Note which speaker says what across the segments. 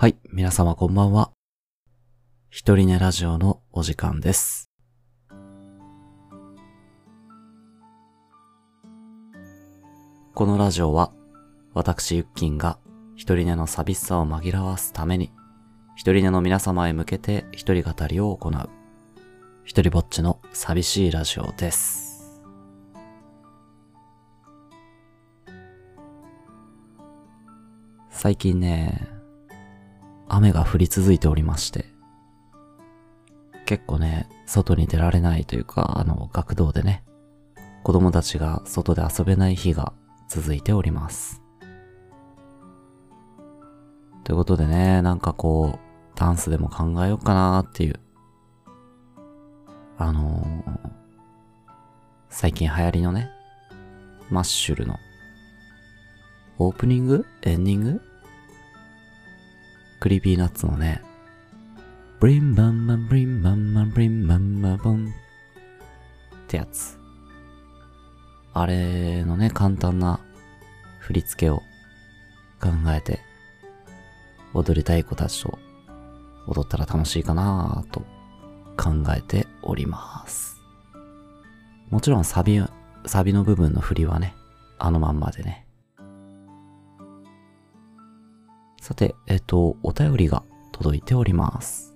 Speaker 1: はい、皆様こんばんは。一人寝ラジオのお時間です。このラジオは、私ゆっきんが一人寝の寂しさを紛らわすために、一人寝の皆様へ向けて一人語りを行う、一人ぼっちの寂しいラジオです。最近ね、雨が降り続いておりまして、結構ね、外に出られないというか、あの、学童でね、子供たちが外で遊べない日が続いております。ということでね、なんかこう、ダンスでも考えようかなーっていう、あのー最近流行りのね、マッシュルの、オープニング？エンディング？ Creepy Nuts のね、 Bling-Bang-Bang Bling-Bang-Bang Bling-Bang-Bang-Born ってやつ。あれのね、簡単な振り付けを考えて、踊りたい子たちと踊ったら楽しいかなと考えております。もちろんサビ、サビの部分の振りはね、あのまんまでね。さて、えっと、お便りが届いております。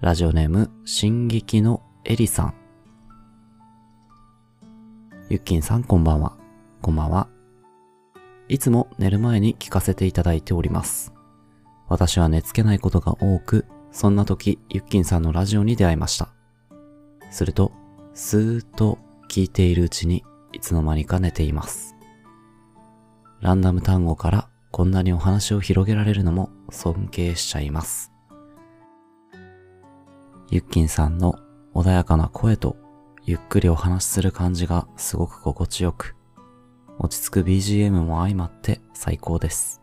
Speaker 1: ラジオネーム、進撃のエリさん。ゆっきんさんこんばんは。こんばんは。いつも寝る前に聞かせていただいております。私は寝つけないことが多く、そんな時、ゆっきんさんのラジオに出会いました。すると、スーッと聞いているうちに、いつの間にか寝ています。ランダム単語からこんなにお話を広げられるのも尊敬しちゃいます。ゆっきんさんの穏やかな声とゆっくりお話しする感じがすごく心地よく、落ち着く BGM も相まって最高です。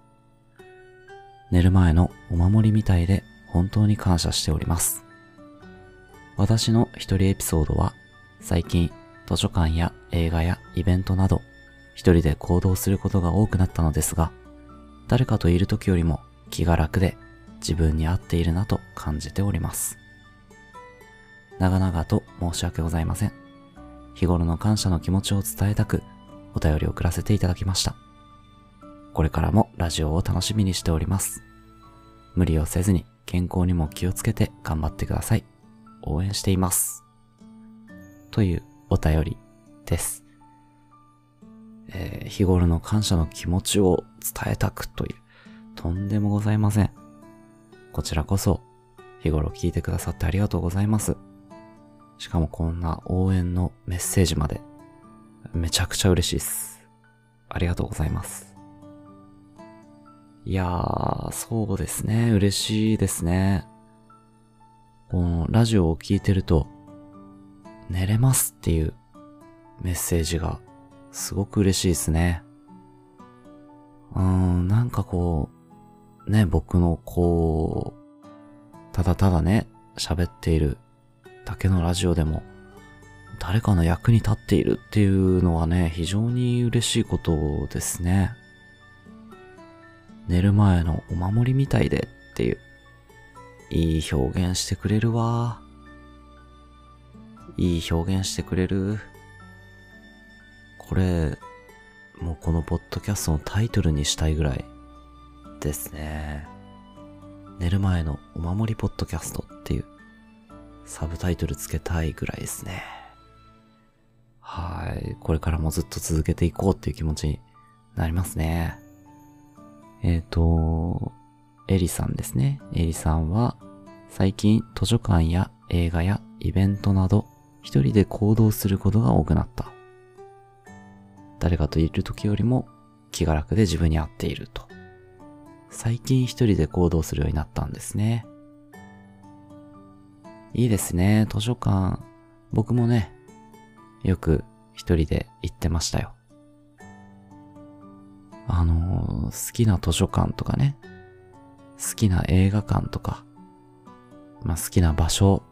Speaker 1: 寝る前のお守りみたいで本当に感謝しております。私の一人エピソードは最近図書館や映画やイベントなど一人で行動することが多くなったのですが、誰かといる時よりも気が楽で自分に合っているなと感じております。長々と申し訳ございません。日頃の感謝の気持ちを伝えたく、お便りを送らせていただきました。これからもラジオを楽しみにしております。無理をせずに健康にも気をつけて頑張ってください。応援しています。というお便りです。えー日頃の感謝の気持ちを伝えたくという、とんでもございません。こちらこそ、日頃聞いてくださってありがとうございます。しかもこんな応援のメッセージまで、めちゃくちゃ嬉しいです。ありがとうございます。いやー、そうですね。嬉しいですね。このラジオを聞いてると、寝れますっていうメッセージがすごく嬉しいですね。うーん、なんかこう、ね、僕のこう、ただただね、喋っているだけのラジオでも、誰かの役に立っているっていうのはね、非常に嬉しいことですね。寝る前のお守りみたいでっていう、いい表現してくれるわ。いい表現してくれる。これ、もうこのポッドキャストのタイトルにしたいぐらいですね。寝る前のお守りポッドキャストっていうサブタイトルつけたいぐらいですね。はい。これからもずっと続けていこうっていう気持ちになりますね。えっ、と、エリさんですね。エリさんは最近図書館や映画やイベントなど一人で行動することが多くなった。誰かといる時よりも気が楽で自分に合っていると。最近一人で行動するようになったんですね。いいですね、図書館。僕もね、よく一人で行ってましたよ。あのー好きな図書館とかね、好きな映画館とか、まあ、好きな場所、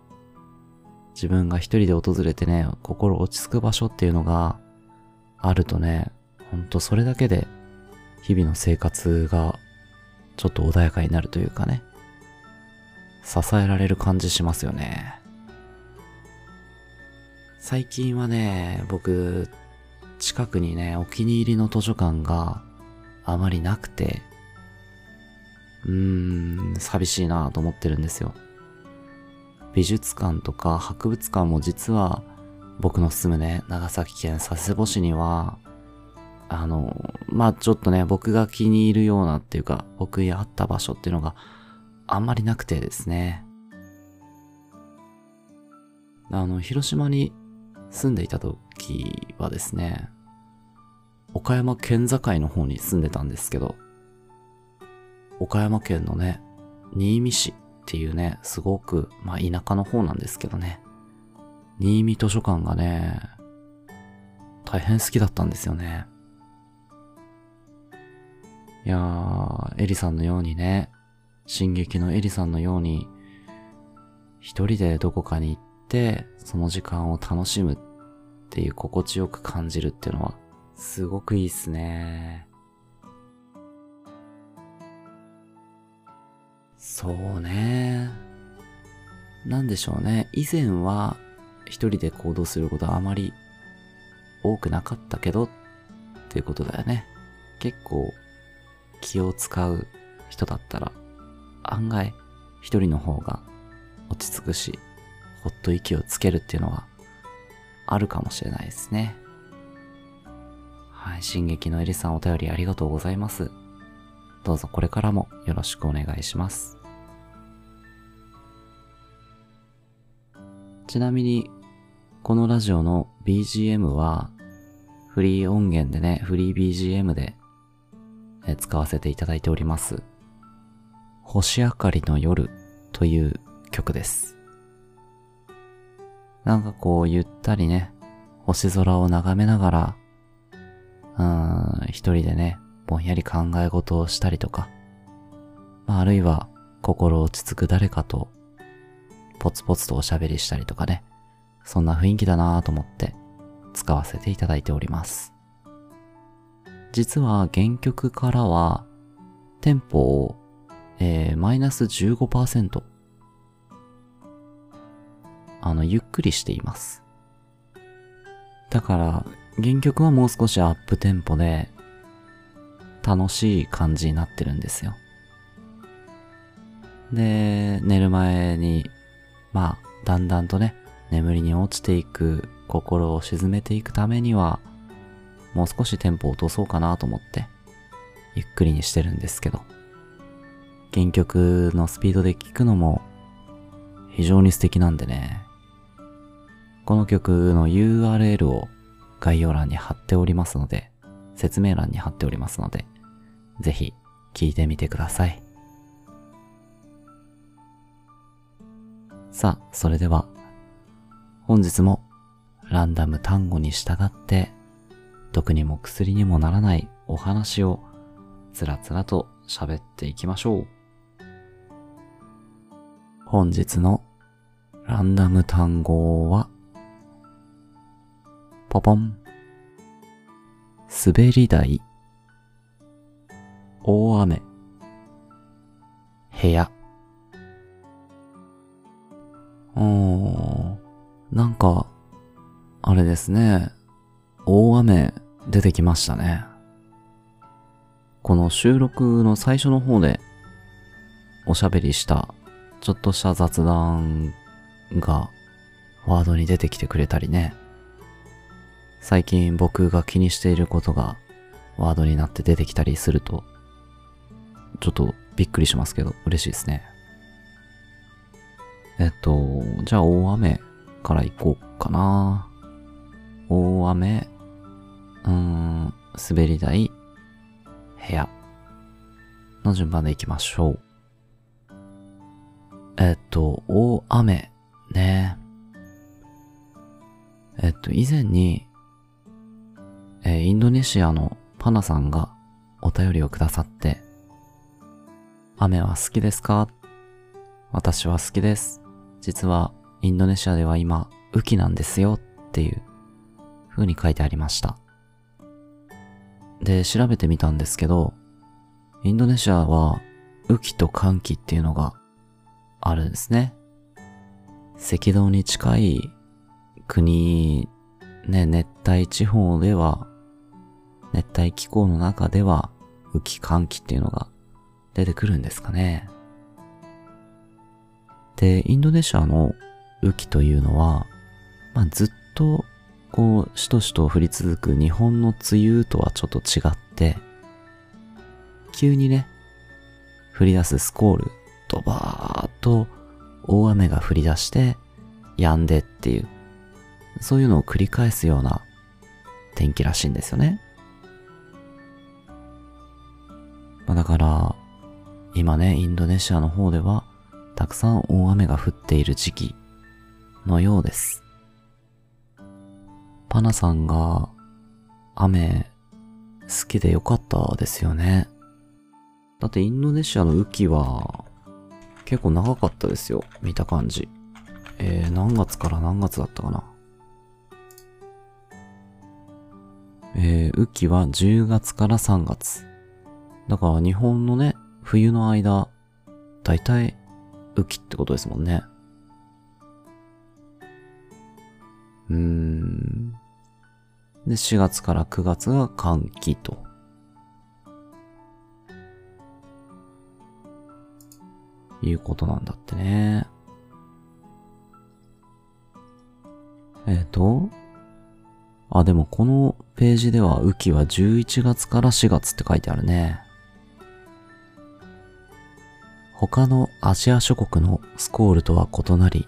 Speaker 1: 自分が一人で訪れてね、心落ち着く場所っていうのがあるとね、ほんとそれだけで日々の生活がちょっと穏やかになるというかね、支えられる感じしますよね。最近はね、僕、近くにね、お気に入りの図書館があまりなくて、うーん、寂しいなと思ってるんですよ。美術館とか博物館も実は僕の住むね、長崎県佐世保市には、あの、まあ、ちょっとね、僕が気に入るようなっていうか、僕に合った場所っていうのがあんまりなくてですね。あの、広島に住んでいた時はですね、岡山県境の方に住んでたんですけど、岡山県のね、新見市っていうね、すごく、まあ田舎の方なんですけどね、新見図書館がね、大変好きだったんですよね。いやー、エリさんのようにね、進撃のエリさんのように、一人でどこかに行って、その時間を楽しむっていう心地よく感じるっていうのは、すごくいいっすね。そうね。なんでしょうね。以前は一人で行動することはあまり多くなかったけどっていうことだよね。結構気を使う人だったら案外一人の方が落ち着くし、ほっと息をつけるっていうのはあるかもしれないですね。はい、進撃のエリさんお便りありがとうございます。どうぞこれからもよろしくお願いします。ちなみに、このラジオの BGM は、フリー音源でね、フリー BGM で使わせていただいております。星明かりの夜という曲です。なんかこうゆったりね、星空を眺めながら、うーん、一人でね、ぼんやり考え事をしたりとか、まあ、あるいは心落ち着く誰かとポツポツとおしゃべりしたりとかね、そんな雰囲気だなぁと思って使わせていただいております。実は原曲からはテンポを、え、マイナス15%あの、ゆっくりしています。だから、原曲はもう少しアップテンポで、楽しい感じになってるんですよ。で、寝る前に、まあ、だんだんとね、眠りに落ちていく、心を沈めていくためには、もう少しテンポを落とそうかなと思って、ゆっくりにしてるんですけど、原曲のスピードで聴くのも非常に素敵なんでね、この曲の URL を概要欄に貼っておりますので、説明欄に貼っておりますので、ぜひ聴いてみてください。さあ、それでは、本日もランダム単語に従って、毒にも薬にもならないお話をつらつらと喋っていきましょう。本日のランダム単語は、ポポン。滑り台。大雨。部屋。おー、なんか、あれですね。大雨出てきましたね。この収録の最初の方でおしゃべりしたちょっとした雑談がワードに出てきてくれたりね。最近僕が気にしていることがワードになって出てきたりすると、ちょっとびっくりしますけど、嬉しいですね。えっと、じゃあ大雨から行こうかな。大雨、うーん、滑り台、部屋の順番で行きましょう。えっと、大雨、ね。えっと、以前にえー、インドネシアのパナさんがお便りをくださって、雨は好きですか？私は好きです。実はインドネシアでは今、雨季なんですよっていう風に書いてありました。で、調べてみたんですけど、インドネシアは雨季と寒季っていうのがあるんですね。赤道に近い国、ね、熱帯地方では、熱帯気候の中では、雨季寒季っていうのが出てくるんですかね。で、インドネシアの雨季というのは、まあ、ずっと、こう、しとしと降り続く日本の梅雨とはちょっと違って、急にね、降り出すスコール、ドバーっと大雨が降り出して、止んでっていう、そういうのを繰り返すような天気らしいんですよね。まあ、だから、今ね、インドネシアの方では、たくさん大雨が降っている時期のようです。パナさんが雨好きでよかったですよね。だってインドネシアの雨季は結構長かったですよ。見た感じ。えー、何月から何月だったかな。えー、雨季は10月から3月。だから日本のね、冬の間、だいたい雨季ってことですもんね。うーん。で、4月から9月が寒気と。いうことなんだってね。えっ、ー、と、あ、でもこのページでは雨季は11月から4月って書いてあるね。他のアジア諸国のスコールとは異なり、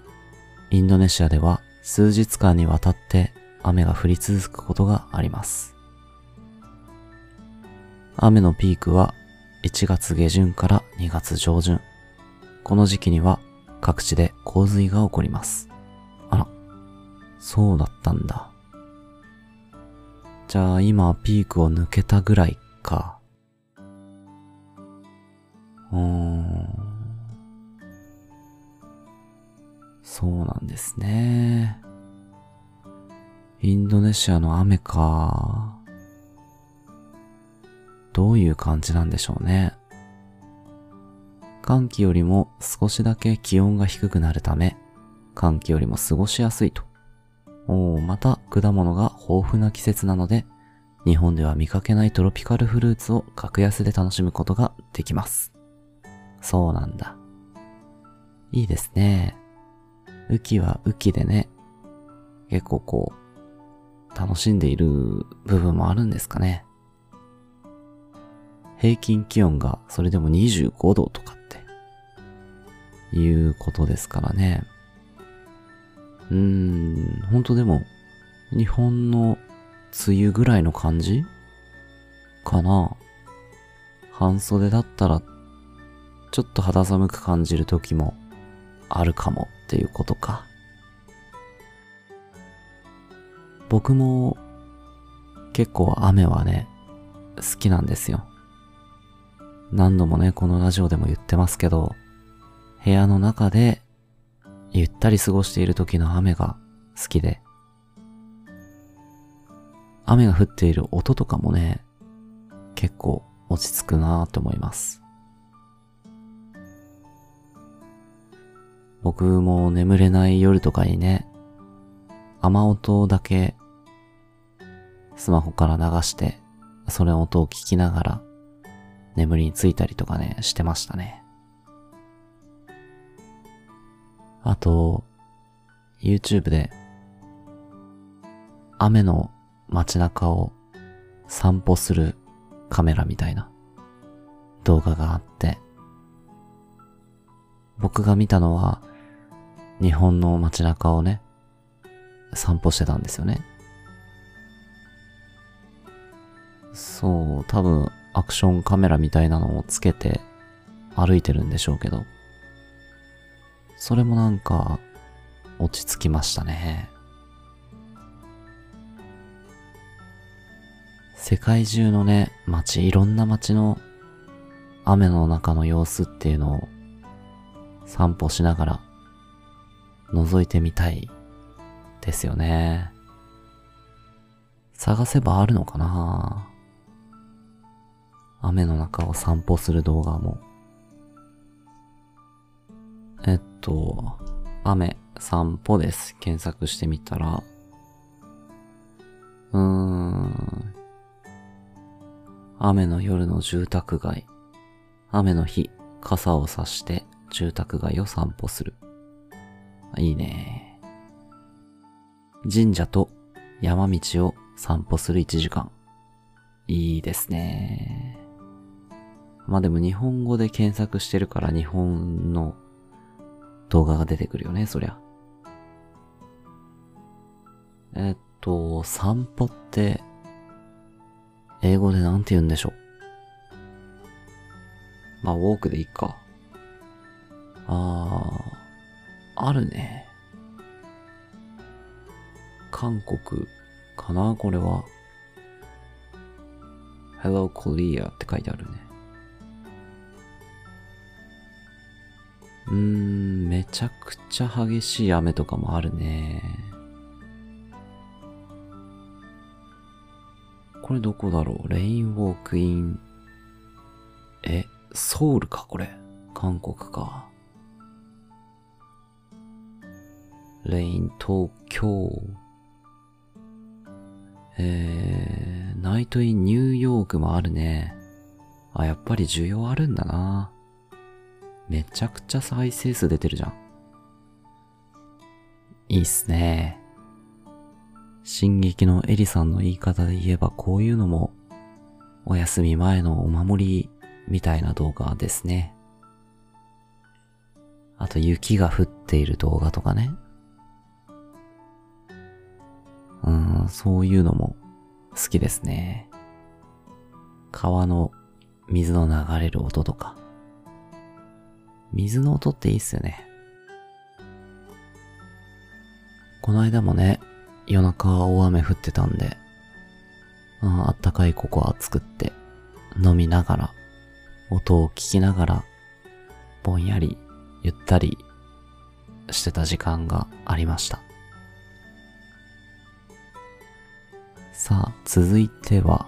Speaker 1: インドネシアでは数日間にわたって雨が降り続くことがあります。雨のピークは1月下旬から2月上旬。この時期には各地で洪水が起こります。あら、そうだったんだ。じゃあ今ピークを抜けたぐらいか。うーん。そうなんですね。インドネシアの雨か。どういう感じなんでしょうね。寒気よりも少しだけ気温が低くなるため、寒気よりも過ごしやすいと。おお、また果物が豊富な季節なので、日本では見かけないトロピカルフルーツを格安で楽しむことができます。そうなんだ。いいですね。雨季は雨季でね、結構こう、楽しんでいる部分もあるんですかね。平均気温がそれでも25度とかっていうことですからね。うーん、本当でも日本の梅雨ぐらいの感じかな。半袖だったらちょっと肌寒く感じる時もあるかもっていうことか。僕も結構雨はね、好きなんですよ。何度もね、このラジオでも言ってますけど、部屋の中でゆったり過ごしている時の雨が好きで、雨が降っている音とかもね、結構落ち着くなぁと思います。僕も眠れない夜とかにね、雨音だけスマホから流して、それ音を聞きながら眠りについたりとかね、してましたね。あと、YouTube で雨の街中を散歩するカメラみたいな動画があって、僕が見たのは日本の街中をね、散歩してたんですよね。そう、多分アクションカメラみたいなのをつけて歩いてるんでしょうけど、それもなんか落ち着きましたね。世界中のね、街、いろんな街の雨の中の様子っていうのを散歩しながら覗いてみたいですよね。探せばあるのかな雨の中を散歩する動画も。えっと、雨、散歩です。検索してみたら、うーん、雨の夜の住宅街。雨の日、傘を差して住宅街を散歩する。いいね。神社と山道を散歩する1時間。いいですね。まあでも日本語で検索してるから日本の動画が出てくるよね、そりゃ。えっと、散歩って、英語でなんて言うんでしょう。まあ、ウォークでいいか。あるね。韓国かなこれは。Hello Korea って書いてあるね。うーん、めちゃくちゃ激しい雨とかもあるね。これどこだろう？レインウォークイン。え、ソウルかこれ。韓国か。レイン東京。えー、ナイトインニューヨークもあるね。あ、やっぱり需要あるんだな。めちゃくちゃ再生数出てるじゃん。いいっすね。進撃のエリさんの言い方で言えばこういうのもお休み前のお守りみたいな動画ですね。あと雪が降っている動画とかね。そういうのも好きですね。川の水の流れる音とか。水の音っていいっすよね。この間もね、夜中は大雨降ってたんで、ああったかいココア作って飲みながら、音を聞きながら、ぼんやりゆったりしてた時間がありました。さあ、続いては、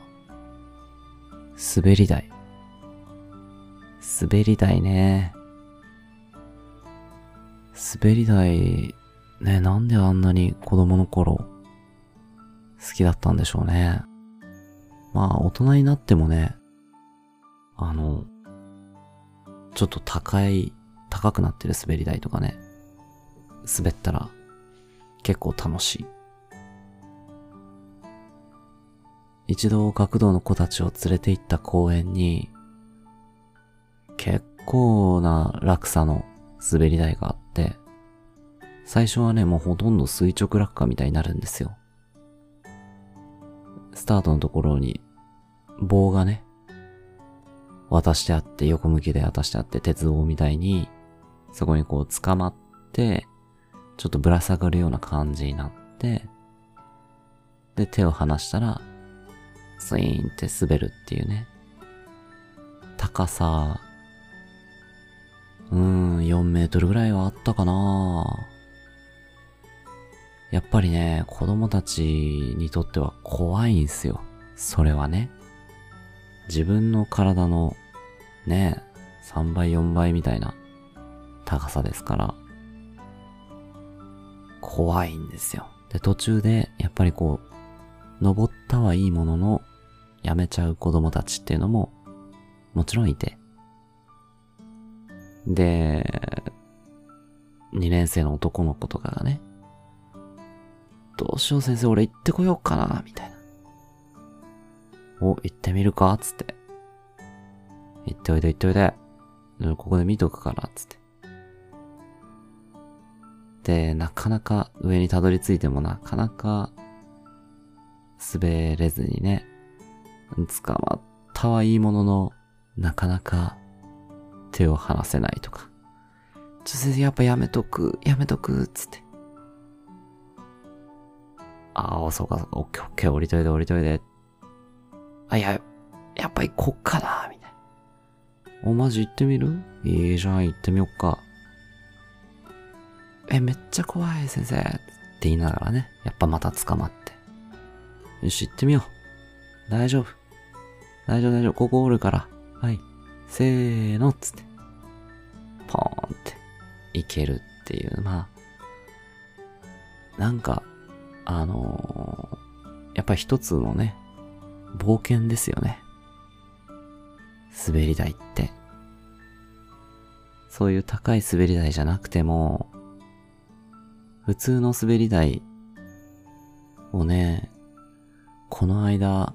Speaker 1: 滑り台。滑り台ね。滑り台、ね、なんであんなに子供の頃、好きだったんでしょうね。まあ、大人になってもね、あの、ちょっと高い、高くなってる滑り台とかね、滑ったら結構楽しい。一度学童の子たちを連れて行った公園に、結構な落差の滑り台があって、最初はね、もうほとんど垂直落下みたいになるんですよ。スタートのところに棒がね、渡してあって、横向きで渡してあって、鉄棒みたいに、そこにこう捕まって、ちょっとぶら下がるような感じになって、で、手を離したら、スイーンって滑るっていうね。高さ、うーん、4メートルぐらいはあったかなやっぱりね、子供たちにとっては怖いんすよ。それはね。自分の体の、ね、3倍4倍みたいな高さですから、怖いんですよ。で、途中で、やっぱりこう、登ったはいいものの、やめちゃう子供たちっていうのも、もちろんいて。で、2年生の男の子とかがね、どうしよう先生俺行ってこようかな、みたいな。お、行ってみるかつって。行っておいで行っておいで。ここで見とくから、つって。で、なかなか上にたどり着いてもなかなか滑れずにね、捕まったはいいものの、なかなか手を離せないとか。ちょ、先生やっぱやめとく、やめとく、つって。ああ、そうか、そうか、オッケーオッケー、降りといで降りといで。あ、いや、やっぱ行こっかな、みたいな。お、マジ行ってみる？いいじゃん、行ってみよっか。え、めっちゃ怖い、先生。って言いながらね、やっぱまた捕まって。よし、行ってみよう。大丈夫。大丈夫、大丈夫。ここおるから。はい。せーの、つって。ポーンって、いけるっていう、まあ、なんか、あのー、やっぱ一つのね、冒険ですよね。滑り台って。そういう高い滑り台じゃなくても、普通の滑り台をね、この間、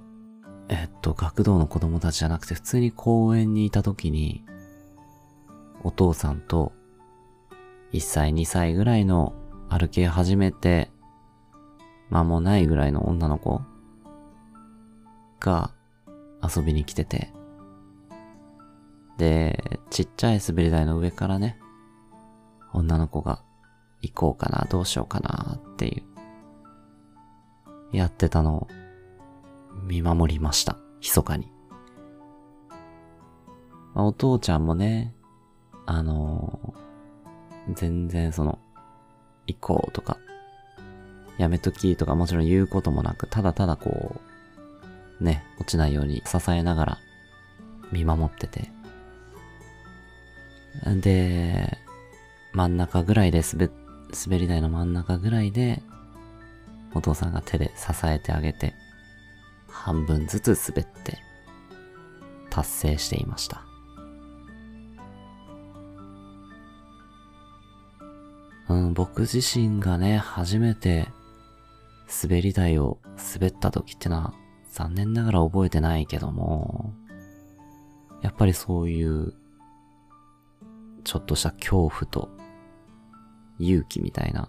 Speaker 1: えっと、学童の子供たちじゃなくて普通に公園にいた時に、お父さんと1歳2歳ぐらいの歩き始めて間もないぐらいの女の子が遊びに来てて、で、ちっちゃい滑り台の上からね、女の子が行こうかな、どうしようかなっていう、やってたのを見守りました。密かに。まあ、お父ちゃんもね、あのー、全然その、行こうとか、やめときとかもちろん言うこともなく、ただただこう、ね、落ちないように支えながら見守ってて。で、真ん中ぐらいで滑、滑り台の真ん中ぐらいで、お父さんが手で支えてあげて、半分ずつ滑って、達成していました。うん、僕自身がね、初めて滑り台を滑った時ってのは残念ながら覚えてないけども、やっぱりそういうちょっとした恐怖と勇気みたいな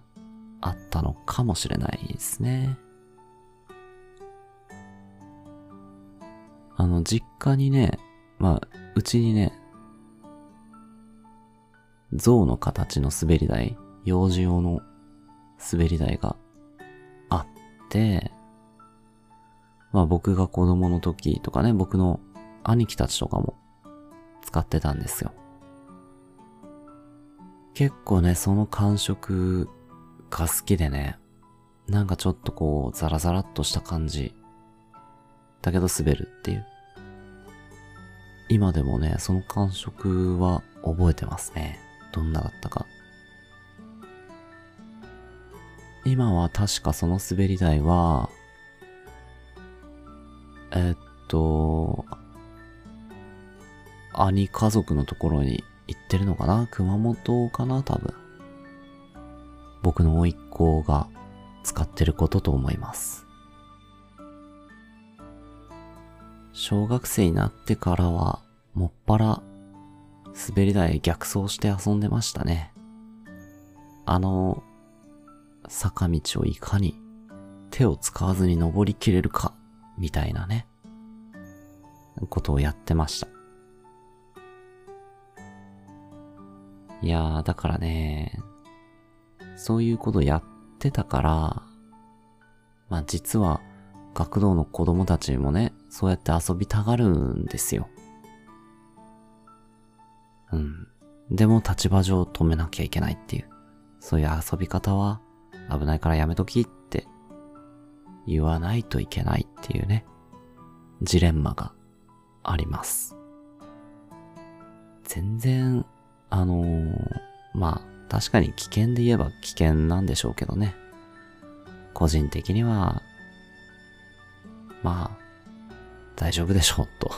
Speaker 1: あったのかもしれないですね。あの、実家にね、まあ、うちにね、象の形の滑り台、幼児用の滑り台があって、まあ僕が子供の時とかね、僕の兄貴たちとかも使ってたんですよ。結構ね、その感触が好きでね、なんかちょっとこう、ザラザラっとした感じだけど滑るっていう。今でもね、その感触は覚えてますね。どんなだったか。今は確かその滑り台は、えっと、兄家族のところに行ってるのかな？熊本かな？多分。僕の甥っ子が使ってることと思います。小学生になってからは、もっぱら、滑り台逆走して遊んでましたね。あの、坂道をいかに手を使わずに登りきれるか、みたいなね、ことをやってました。いやー、だからね、そういうことやってたから、まあ実は学童の子供たちもね、そうやって遊びたがるんですよ。うん。でも立場上止めなきゃいけないっていう。そういう遊び方は危ないからやめときって言わないといけないっていうね、ジレンマがあります。全然、あのー、まあ、確かに危険で言えば危険なんでしょうけどね。個人的にはまあ、大丈夫でしょう、と。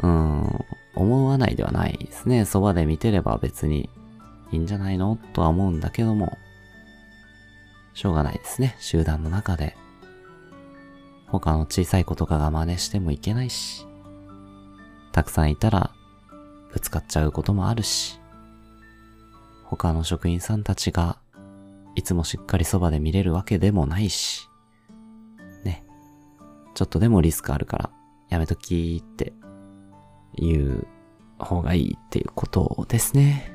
Speaker 1: うん、思わないではないですね。そばで見てれば別にいいんじゃないのとは思うんだけども、しょうがないですね。集団の中で。他の小さい子とかが真似してもいけないし、たくさんいたらぶつかっちゃうこともあるし、他の職員さんたちがいつもしっかりそばで見れるわけでもないし、ちょっとでもリスクあるからやめときっていう方がいいっていうことですね。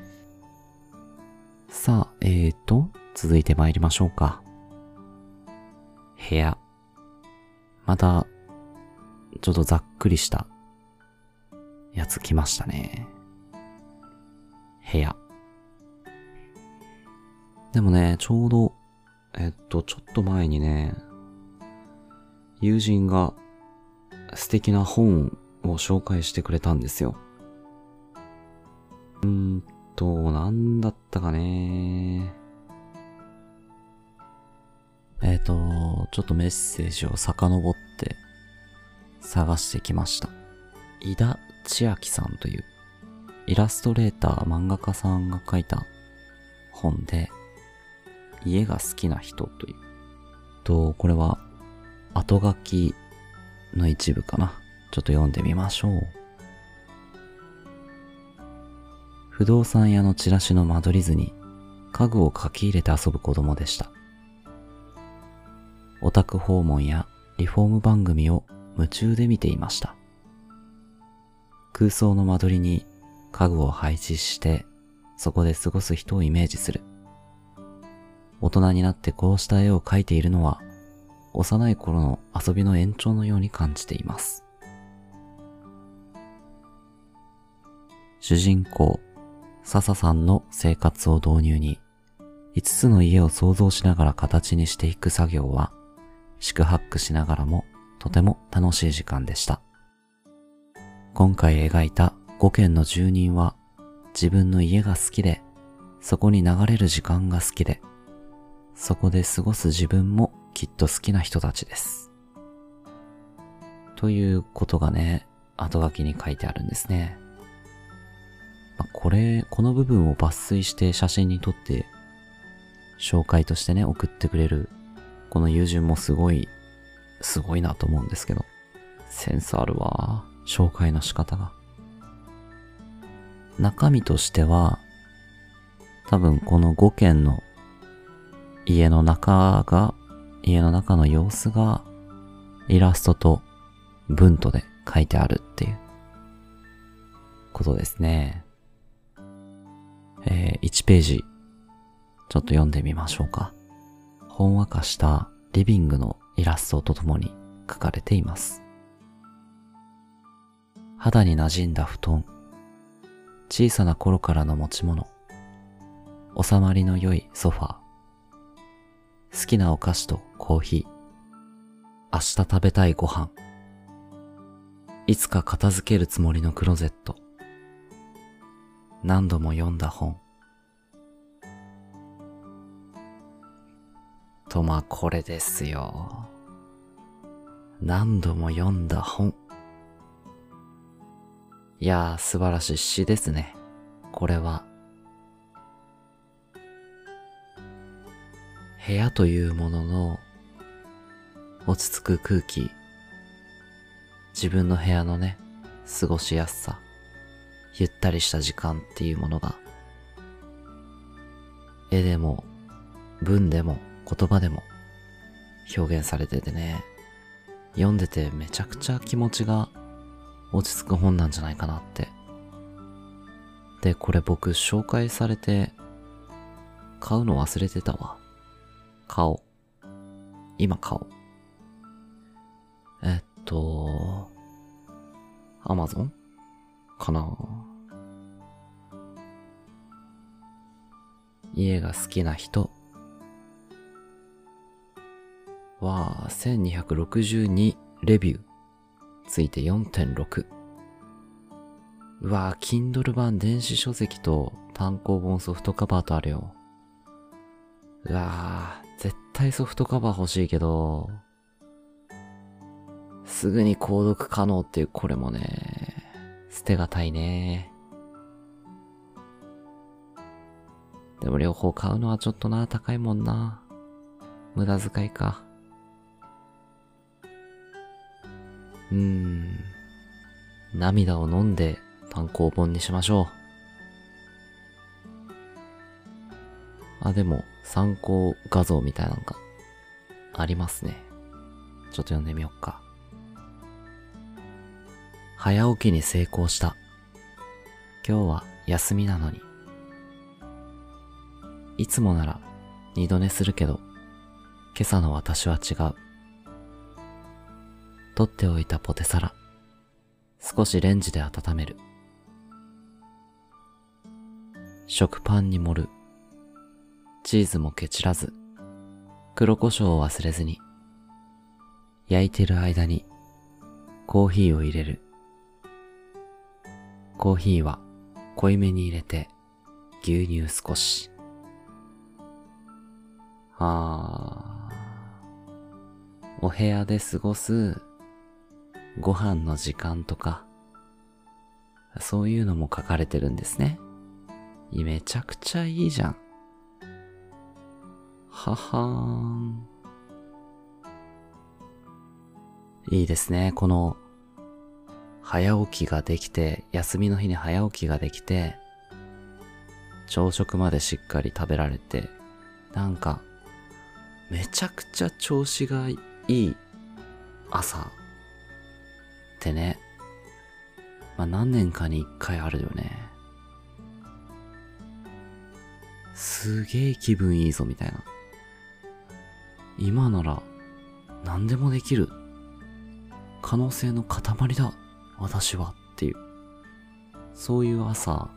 Speaker 1: さあ、えーと、続いて参りましょうか。部屋。また、ちょっとざっくりしたやつ来ましたね。部屋。でもね、ちょうど、えっと、ちょっと前にね、友人が素敵な本を紹介してくれたんですよ。うーんと、なんだったかねえっ、ー、と、ちょっとメッセージを遡って探してきました。井田千秋さんというイラストレーター漫画家さんが書いた本で、家が好きな人という。と、これは後書きの一部かな。ちょっと読んでみましょう。不動産屋のチラシの間取り図に家具を書き入れて遊ぶ子供でした。オタク訪問やリフォーム番組を夢中で見ていました。空想の間取りに家具を配置してそこで過ごす人をイメージする。大人になってこうした絵を描いているのは幼い頃の遊びの延長のように感じています。主人公、笹さんの生活を導入に、5つの家を想像しながら形にしていく作業は、四苦八苦しながらもとても楽しい時間でした。今回描いた5軒の住人は自分の家が好きで、そこに流れる時間が好きで、そこで過ごす自分もきっと好きな人たちです。ということがね、後書きに書いてあるんですね。まあ、これ、この部分を抜粋して写真に撮って、紹介としてね、送ってくれる、この友人もすごい、すごいなと思うんですけど、センスあるわ。紹介の仕方が。中身としては、多分この5件の家の中が、家の中の様子がイラストと文とで書いてあるっていうことですね。えー、1ページ、ちょっと読んでみましょうか。ほんわかしたリビングのイラストとともに書かれています。肌に馴染んだ布団、小さな頃からの持ち物、収まりの良いソファー、好きなお菓子とコーヒー、明日食べたいご飯、いつか片付けるつもりのクロゼット、何度も読んだ本。とまあこれですよ。何度も読んだ本。いやー素晴らしい詩ですね。これは。部屋というものの落ち着く空気。自分の部屋のね、過ごしやすさ。ゆったりした時間っていうものが、絵でも、文でも、言葉でも表現されててね、読んでてめちゃくちゃ気持ちが落ち着く本なんじゃないかなって。で、これ僕紹介されて買うの忘れてたわ。買おう。今買おう。と、アマゾンかな。家が好きな人。は1262レビュー。ついて4.6うわぁ、Kindle 版電子書籍と単行本ソフトカバーとあるよ。うわぁ、絶対ソフトカバー欲しいけど、すぐに購読可能っていうこれもね、捨てがたいね。でも両方買うのはちょっとな、高いもんな。無駄遣いか。うーん。涙を飲んで単行本にしましょう。あ、でも参考画像みたいなのがありますね。ちょっと読んでみよっか。早起きに成功した。今日は休みなのに。いつもなら二度寝するけど、今朝の私は違う。取っておいたポテサラ。少しレンジで温める。食パンに盛る。チーズもケチらず。黒胡椒を忘れずに。焼いてる間にコーヒーを入れる。コーヒーは濃いめに入れて牛乳少し。あー、お部屋で過ごすご飯の時間とか、そういうのも書かれてるんですね。めちゃくちゃいいじゃん。ははーん。いいですね。この、早起きができて、休みの日に早起きができて、朝食までしっかり食べられて、なんか、めちゃくちゃ調子がいい朝ってね、まあ何年かに一回あるよね。すげえ気分いいぞみたいな。今なら何でもできる。可能性の塊だ。私はっていう。そういう朝、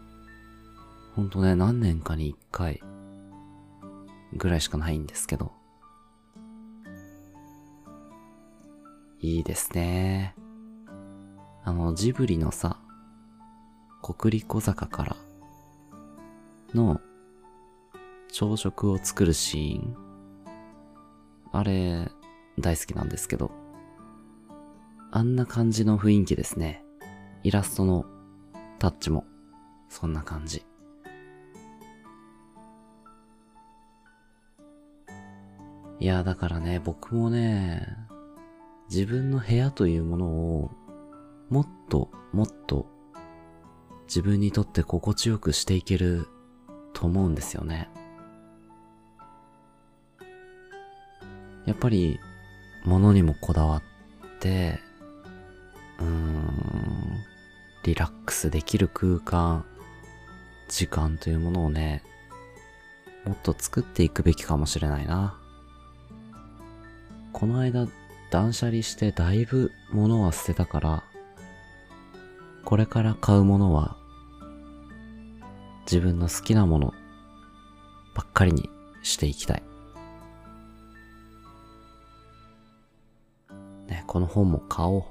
Speaker 1: ほんとね、何年かに一回ぐらいしかないんですけど。いいですね。あの、ジブリのさ、国立小坂からの朝食を作るシーン。あれ、大好きなんですけど。あんな感じの雰囲気ですね。イラストのタッチも、そんな感じ。いや、だからね、僕もね、自分の部屋というものを、もっともっと自分にとって心地よくしていけると思うんですよね。やっぱり、物にもこだわって、リラックスできる空間、時間というものをね、もっと作っていくべきかもしれないな。この間、断捨離してだいぶ物は捨てたから、これから買うものは、自分の好きなものばっかりにしていきたい。ね、この本も買おう。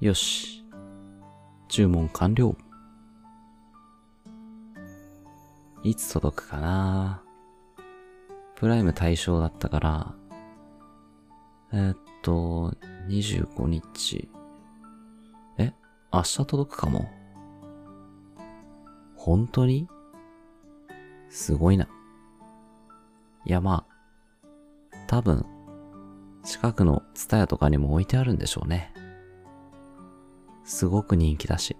Speaker 1: よし。注文完了。いつ届くかな？プライム対象だったから、えー、っと、25日。え？明日届くかも？本当に？すごいな。いやまあ、多分、近くのツタヤとかにも置いてあるんでしょうね。すごく人気だし。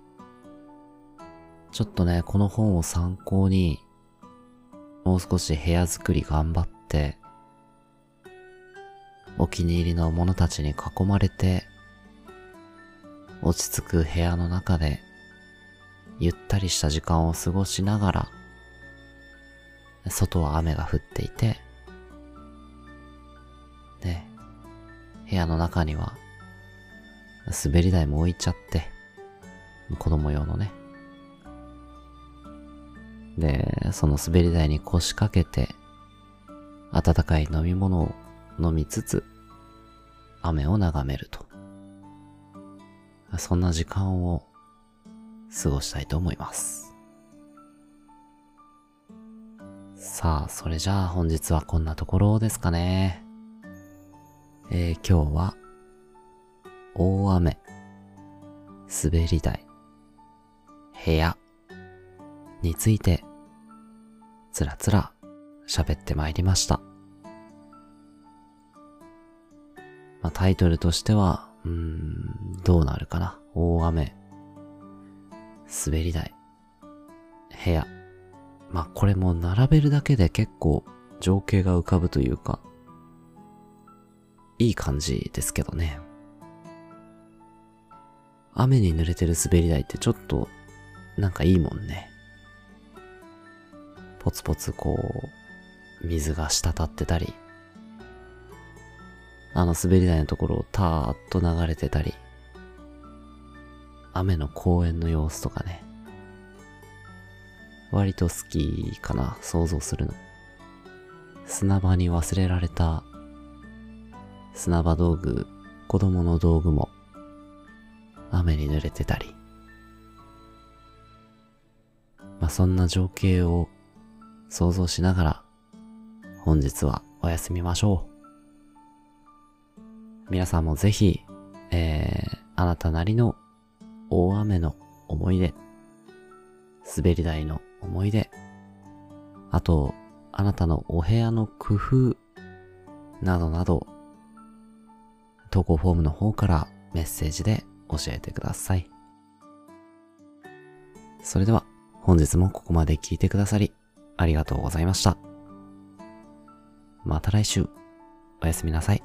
Speaker 1: ちょっとね、この本を参考に、もう少し部屋作り頑張って、お気に入りの者たちに囲まれて、落ち着く部屋の中で、ゆったりした時間を過ごしながら、外は雨が降っていて、ね、部屋の中には滑り台も置いちゃって、子供用のね。で、その滑り台に腰掛けて、温かい飲み物を飲みつつ、雨を眺めると。そんな時間を過ごしたいと思います。さあ、それじゃあ本日はこんなところですかね。えー、今日は大雨、滑り台、部屋について、つらつら喋ってまいりました。まあ、タイトルとしては、うん、どうなるかな。大雨、滑り台、部屋。まあ、これも並べるだけで結構情景が浮かぶというか、いい感じですけどね。雨に濡れてる滑り台ってちょっと、なんかいいもんね。ポツポツこう、水が滴ってたり、あの滑り台のところをたーっと流れてたり、雨の公園の様子とかね。割と好きかな、想像するの。砂場に忘れられた砂場道具、子供の道具も雨に濡れてたり。まあ、そんな情景を想像しながら、本日はお休みましょう。皆さんもぜひ、えー、あなたなりの大雨の思い出、滑り台の思い出、あと、あなたのお部屋の工夫、などなど、投稿フォームの方からメッセージで教えてください。それでは、本日もここまで聞いてくださり、ありがとうございました。また来週、おやすみなさい。